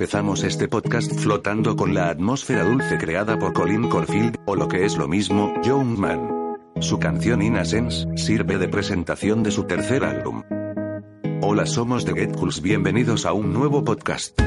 empezamos este podcast flotando con la atmósfera dulce creada por Colin Corfield, o lo que es lo mismo, Young Man. Su canción Innocence sirve de presentación de su tercer álbum. Hola, somos The Get Cools, bienvenidos a un nuevo podcast.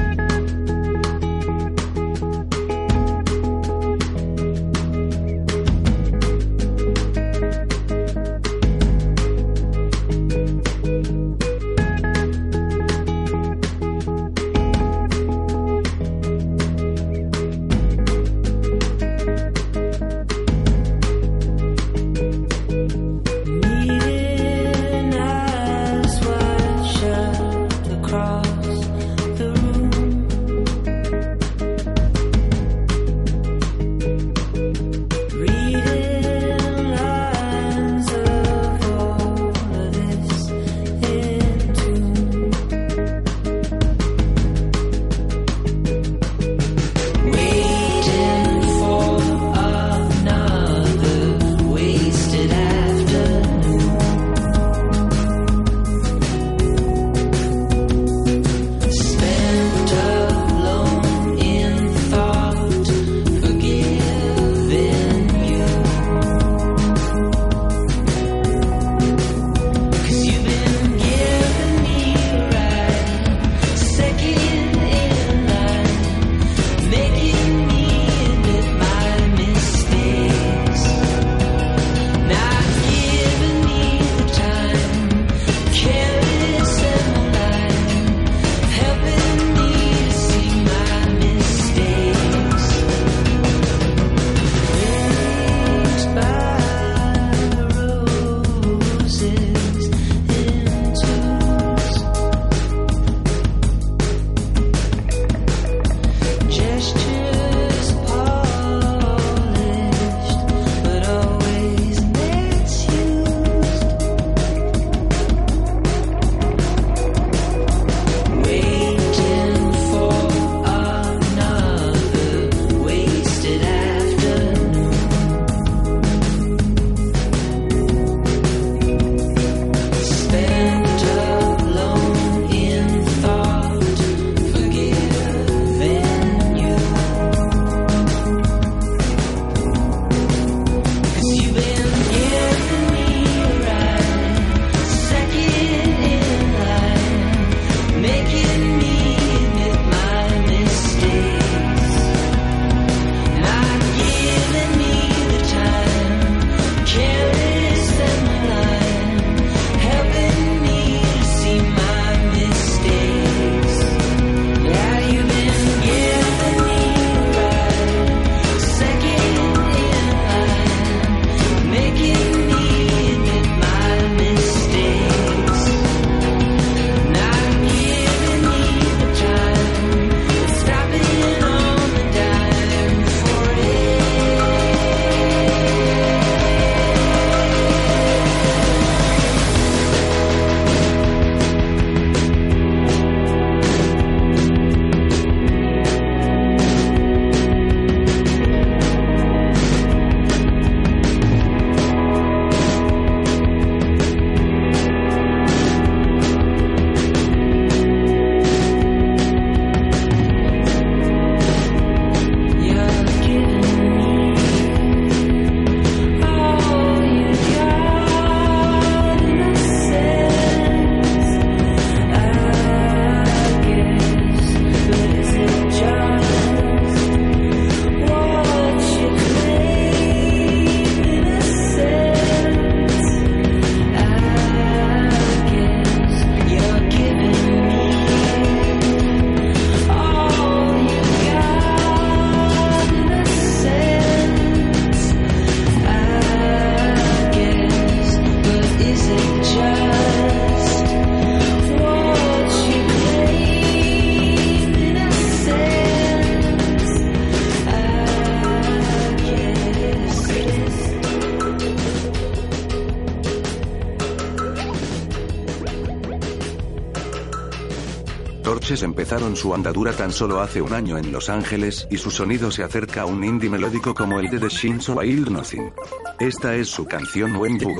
Su andadura tan solo hace un año en Los Ángeles y su sonido se acerca a un indie melódico como el de The Shins o Wild Nothing. Esta es su canción When You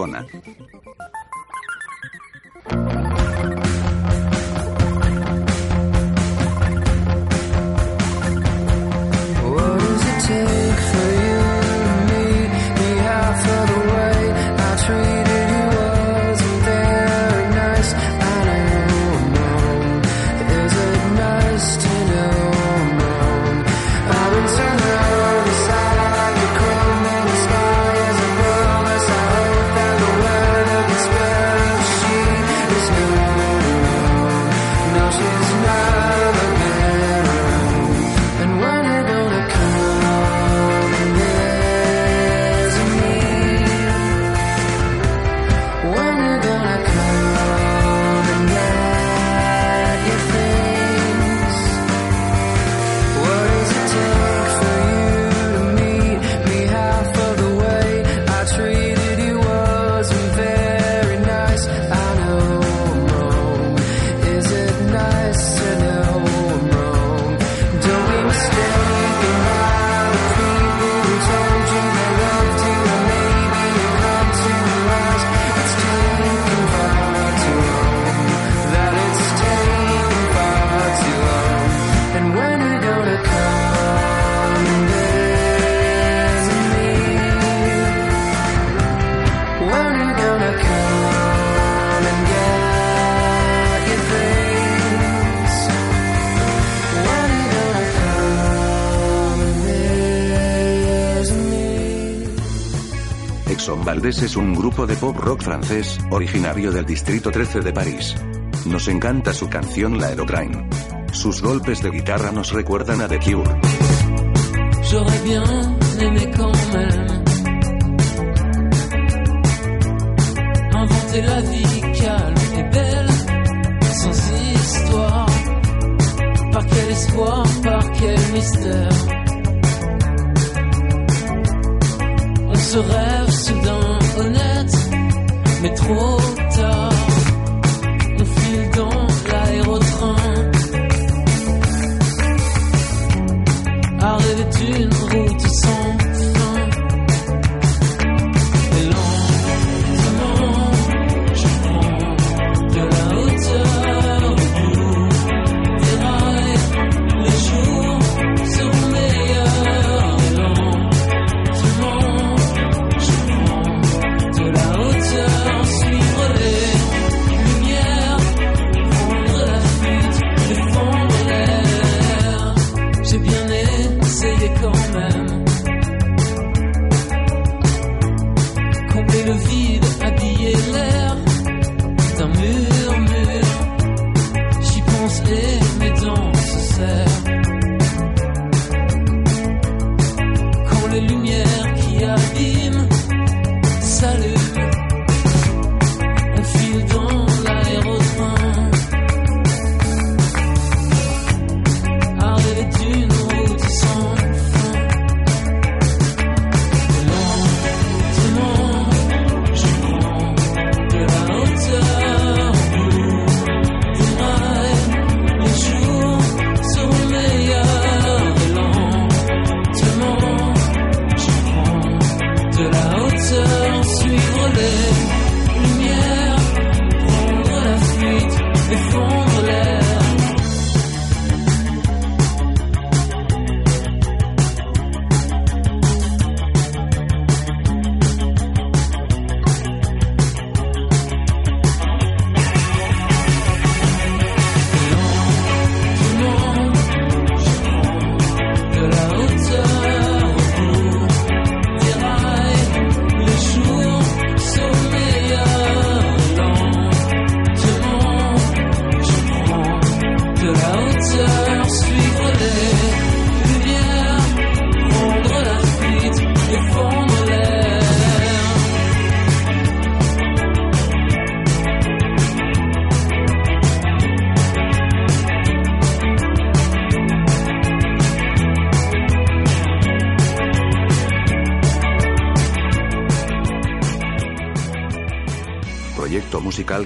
Exxon Valdés es un grupo de pop rock francés, originario del distrito 13 de París. Nos encanta su canción La Aerotrain. Sus golpes de guitarra nos recuerdan a The Cure. J'aurais bien aimé quand même inventer la vie calme et belle, sans histoire. Par quel espoir, par quel mystère. Se rêve soudain honnête, mais trop tard. On file dans l'aérotrain. rêver d'une route sans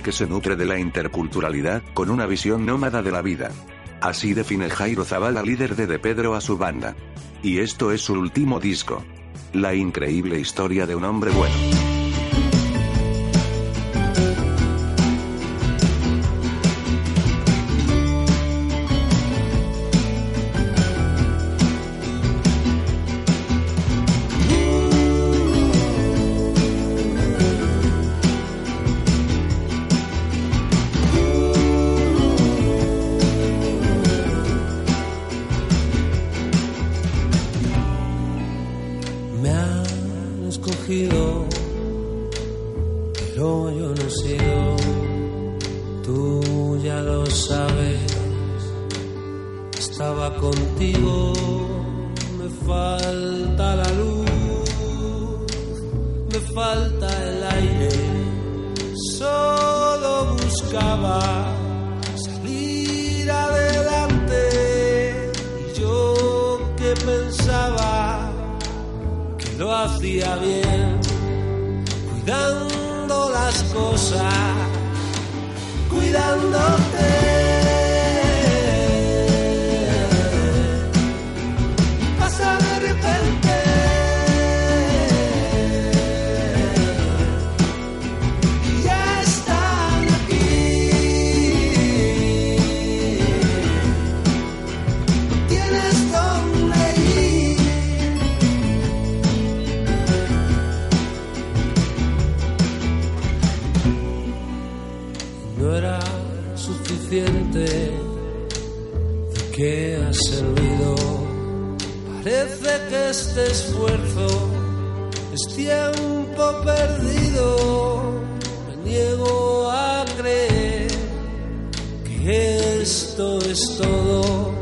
Que se nutre de la interculturalidad, con una visión nómada de la vida. Así define Jairo Zavala, líder de De Pedro a su banda. Y esto es su último disco. La increíble historia de un hombre bueno. Falta el aire. Solo buscaba salir adelante y yo que pensaba que lo hacía bien, cuidando las cosas, cuidándote. Este esfuerzo es tiempo perdido. Me niego a creer que esto es todo,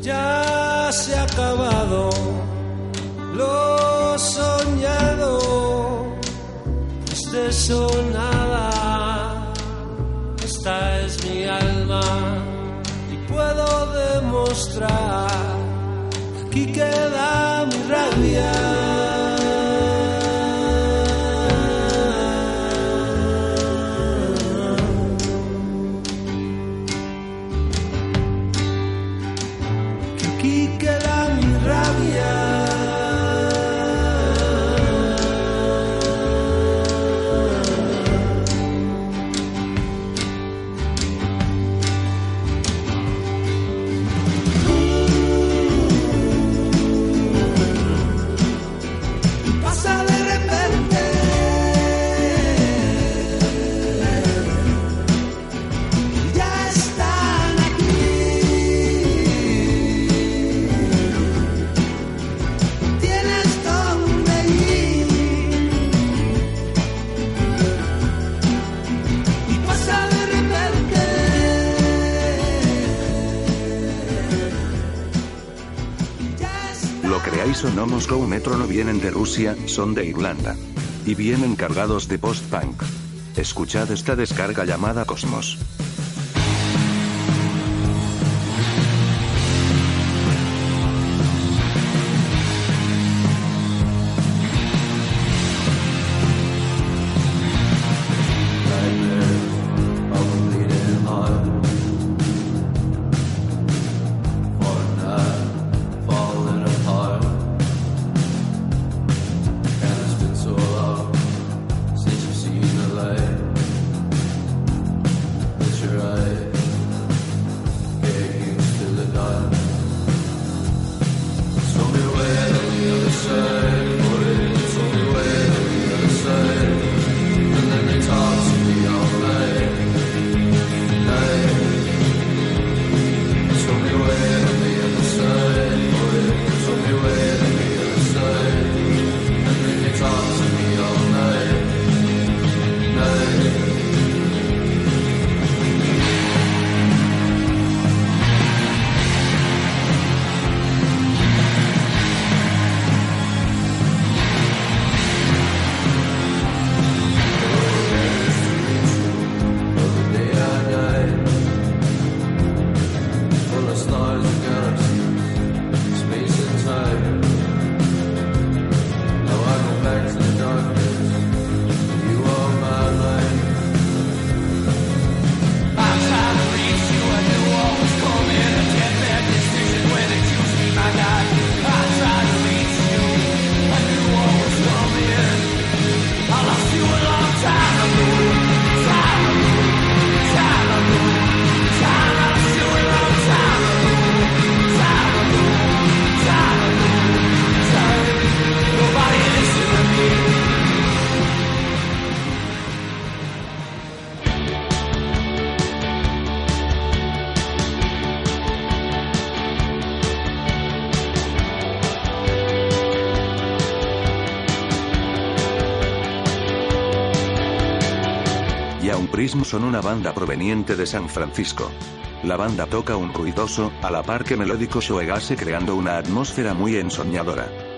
ya se ha acabado lo soñado. Es de eso nada, esta es mi alma y puedo demostrar aquí queda mi rabia. No, Moscow Metro no vienen de Rusia, son de Irlanda. Y vienen cargados de post-punk. Escuchad esta descarga llamada Cosmos. Son una banda proveniente de San Francisco. La banda toca un ruidoso, a la par que melódico shoegase creando una atmósfera muy ensoñadora.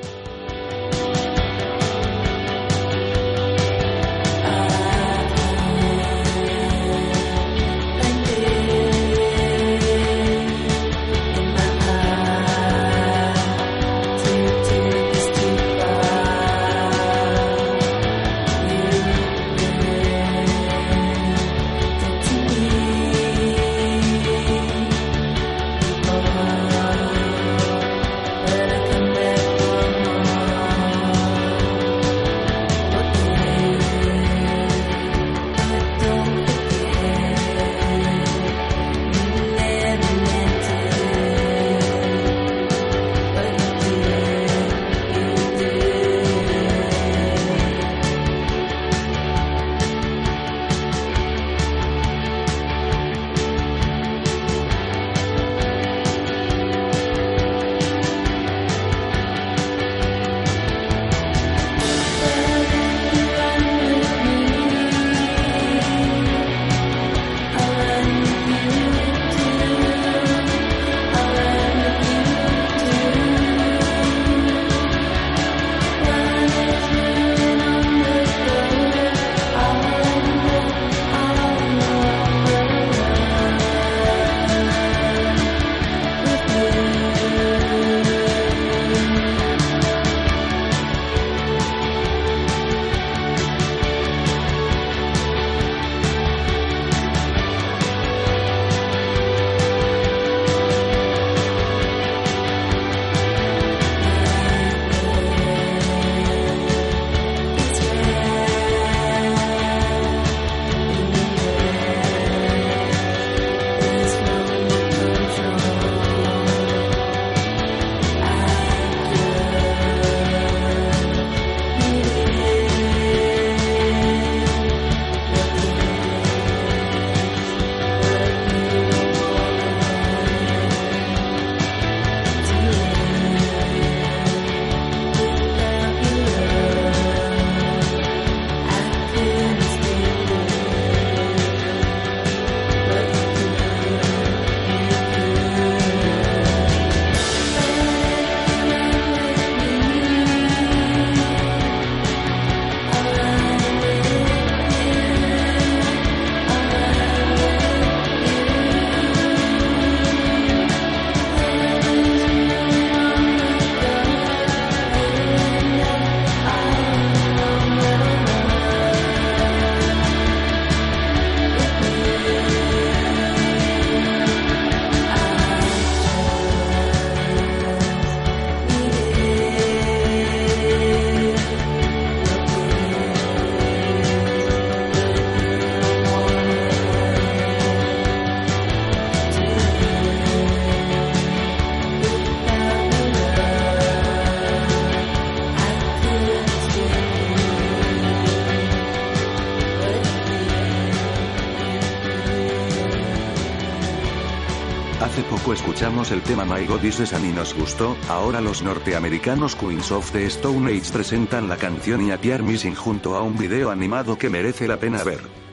El tema My God Is This y nos gustó, ahora los norteamericanos Queens of the Stone Age presentan la canción y Missing junto a un video animado que merece la pena ver.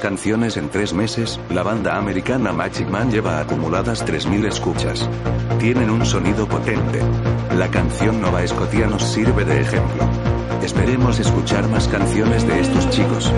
canciones en tres meses, la banda americana Magic Man lleva acumuladas 3.000 escuchas. Tienen un sonido potente. La canción Nova Escotia nos sirve de ejemplo. Esperemos escuchar más canciones de estos chicos.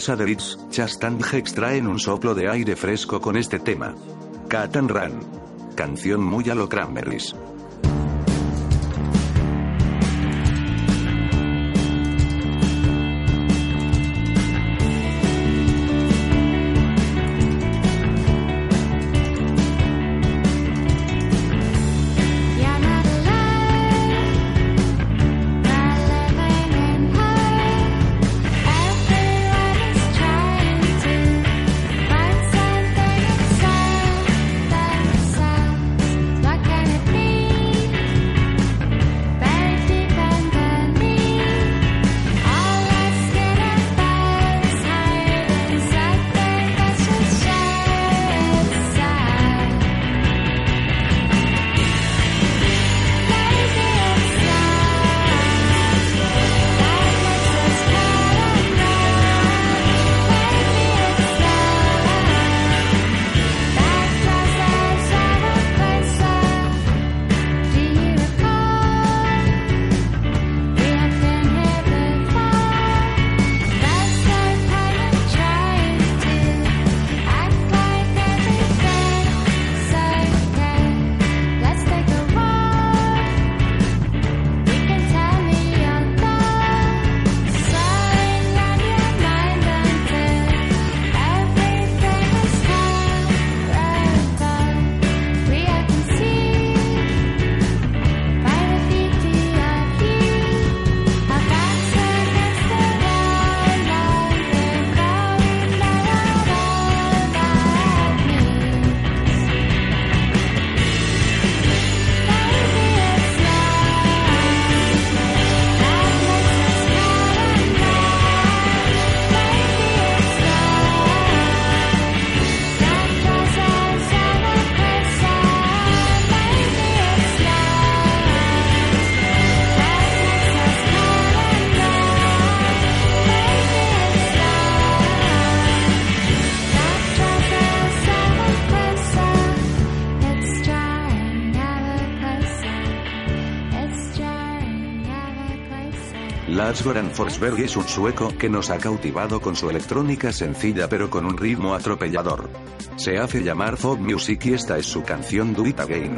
empresa de Ritz, Chastange extraen un soplo de aire fresco con este tema. Cat and Run. Canción muy a lo Cranberries. Goran Forsberg es un sueco que nos ha cautivado con su electrónica sencilla pero con un ritmo atropellador. Se hace llamar Fog Music y esta es su canción Do It Again.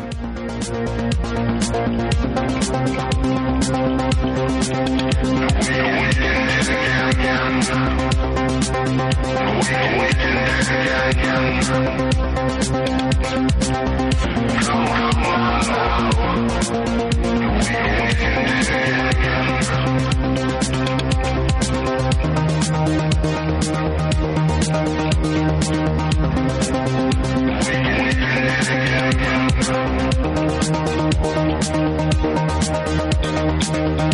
Thank you.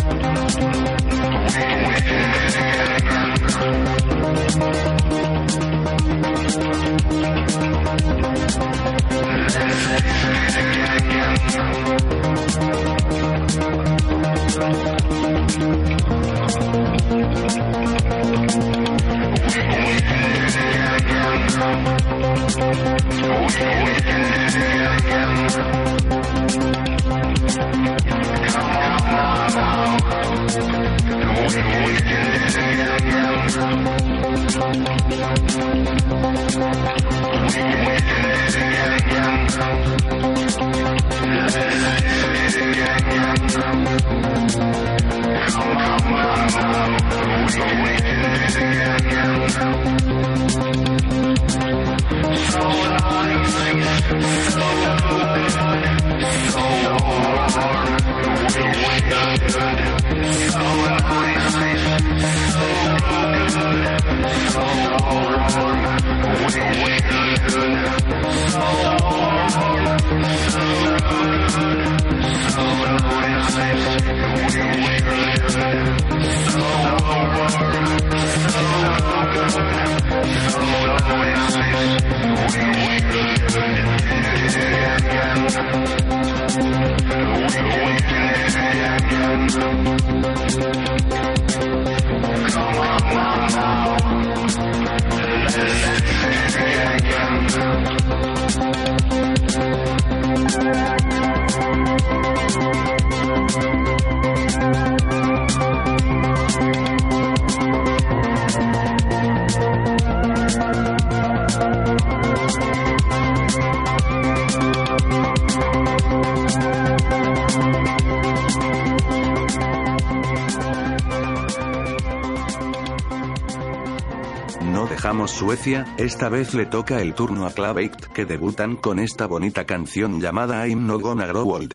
Suecia, esta vez le toca el turno a Claveict que debutan con esta bonita canción llamada I'm No Gonna Grow Old.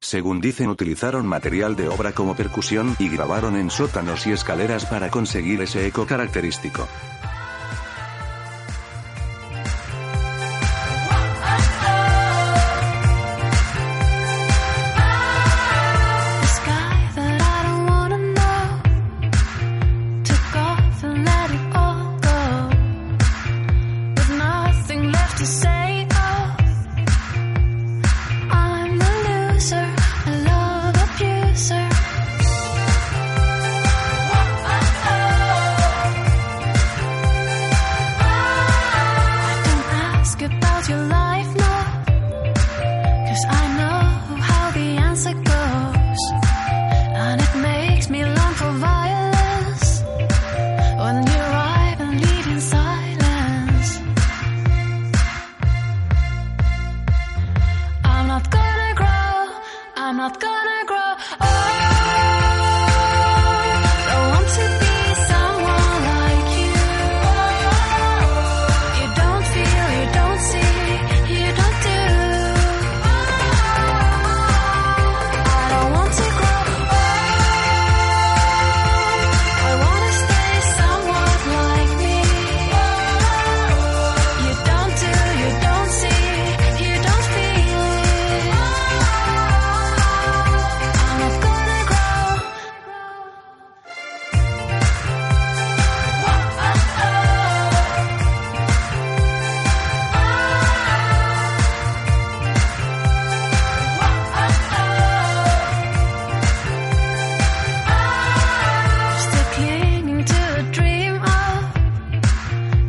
Según dicen utilizaron material de obra como percusión y grabaron en sótanos y escaleras para conseguir ese eco característico.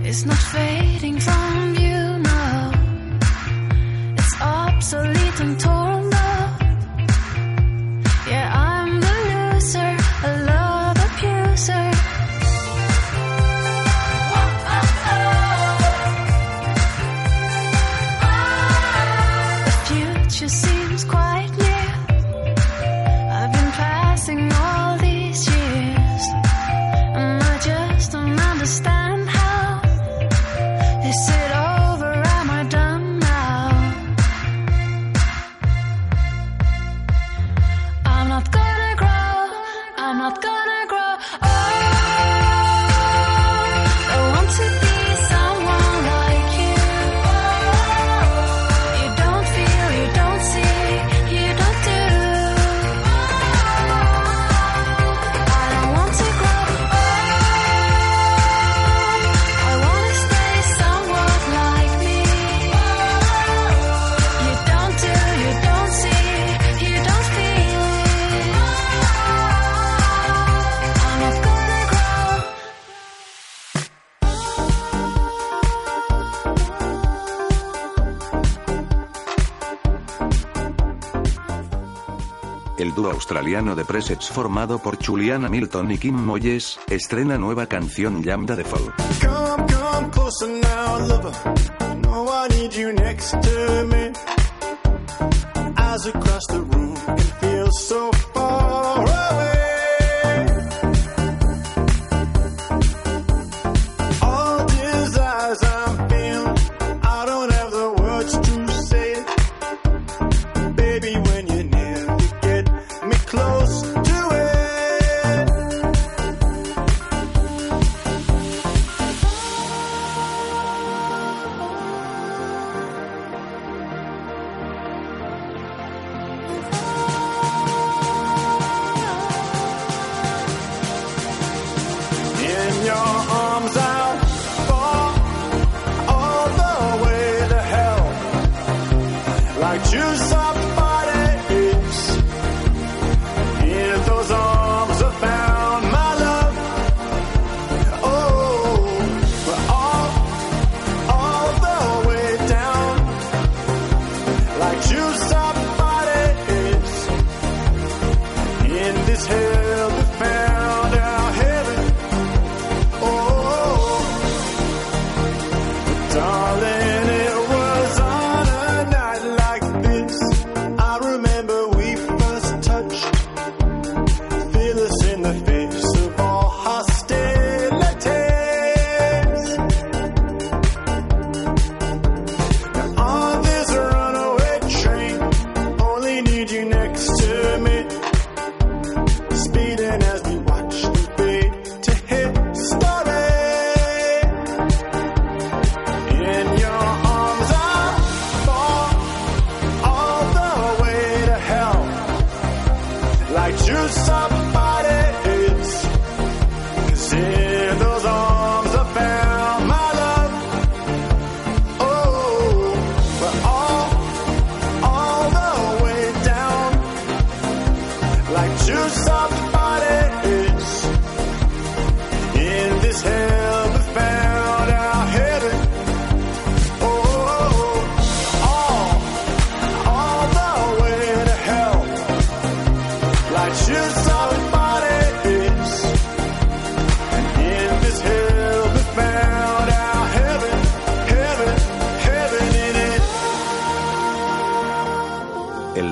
It's not fading from you. El dúo australiano de presets formado por Julian Hamilton y Kim Moyes estrena nueva canción Lambda de Fall. Come, come closer now, lover.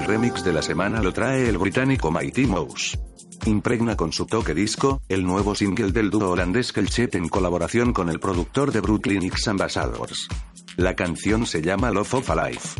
Remix de la semana lo trae el británico Mighty Mouse. Impregna con su toque disco, el nuevo single del dúo holandés Kelchet en colaboración con el productor de Brooklyn X Ambassadors. La canción se llama Love of a Life.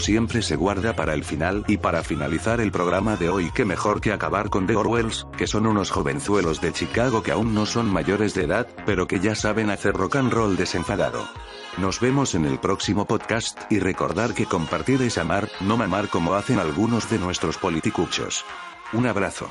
Siempre se guarda para el final y para finalizar el programa de hoy que mejor que acabar con The Orwells, que son unos jovenzuelos de Chicago que aún no son mayores de edad, pero que ya saben hacer rock and roll desenfadado. Nos vemos en el próximo podcast y recordar que compartir es amar, no mamar como hacen algunos de nuestros politicuchos. Un abrazo.